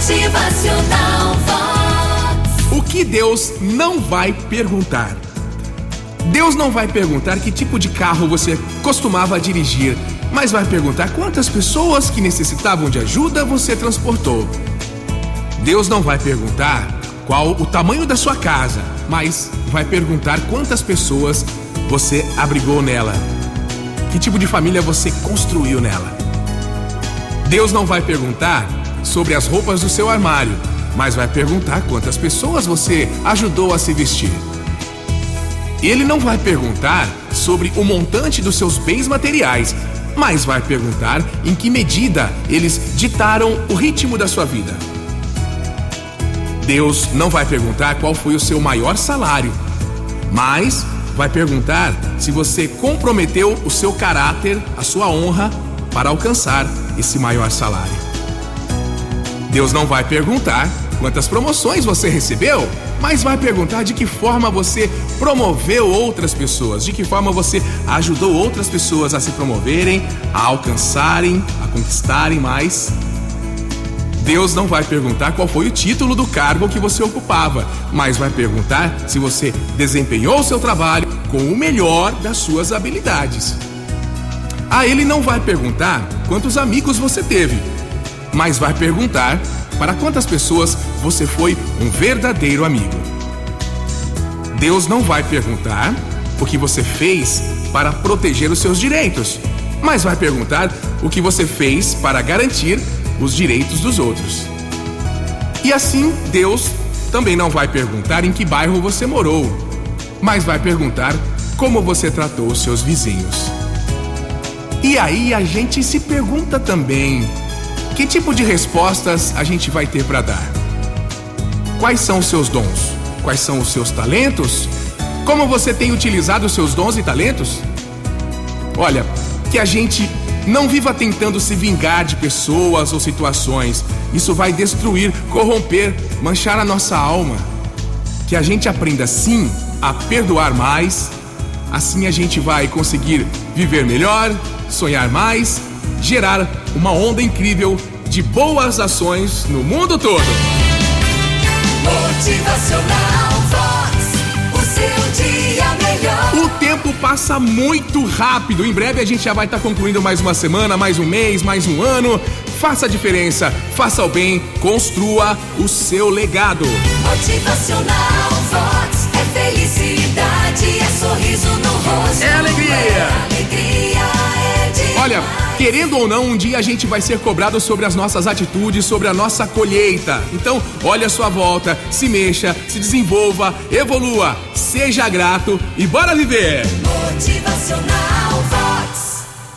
Motivacional Vox. O que Deus não vai perguntar? Deus não vai perguntar que tipo de carro você costumava dirigir, mas vai perguntar quantas pessoas que necessitavam de ajuda você transportou. Deus não vai perguntar qual o tamanho da sua casa, mas vai perguntar quantas pessoas você abrigou nela. Que tipo de família você construiu nela? Deus não vai perguntar sobre as roupas do seu armário, mas vai perguntar quantas pessoas você ajudou a se vestir. Ele não vai perguntar sobre o montante dos seus bens materiais, mas vai perguntar em que medida eles ditaram o ritmo da sua vida. Deus não vai perguntar qual foi o seu maior salário, mas vai perguntar se você comprometeu o seu caráter, a sua honra, para alcançar esse maior salário. Deus não vai perguntar quantas promoções você recebeu, mas vai perguntar de que forma você promoveu outras pessoas, de que forma você ajudou outras pessoas a se promoverem, a alcançarem, a conquistarem mais. Deus não vai perguntar qual foi o título do cargo que você ocupava, mas vai perguntar se você desempenhou o seu trabalho com o melhor das suas habilidades. A Ele não vai perguntar quantos amigos você teve, mas vai perguntar para quantas pessoas você foi um verdadeiro amigo. Deus não vai perguntar o que você fez para proteger os seus direitos, mas vai perguntar o que você fez para garantir os direitos dos outros. E assim, Deus também não vai perguntar em que bairro você morou, mas vai perguntar como você tratou os seus vizinhos. E aí a gente se pergunta também: que tipo de respostas a gente vai ter para dar? Quais são os seus dons? Quais são os seus talentos? Como você tem utilizado os seus dons e talentos? Olha, que a gente não viva tentando se vingar de pessoas ou situações. Isso vai destruir, corromper, manchar a nossa alma. Que a gente aprenda sim a perdoar mais. Assim a gente vai conseguir viver melhor, sonhar mais, gerar uma onda incrível de boas ações no mundo todo. Motivacional Vox. O seu dia melhor. O tempo passa muito rápido. Em breve a gente já vai estar concluindo mais uma semana, mais um mês, mais um ano. Faça a diferença, faça o bem, construa o seu legado. Motivacional Vox. É felicidade, é sorriso no rosto. Querendo ou não, um dia a gente vai ser cobrado sobre as nossas atitudes, sobre a nossa colheita. Então, olhe a sua volta, se mexa, se desenvolva, evolua, seja grato e bora viver! Motivacional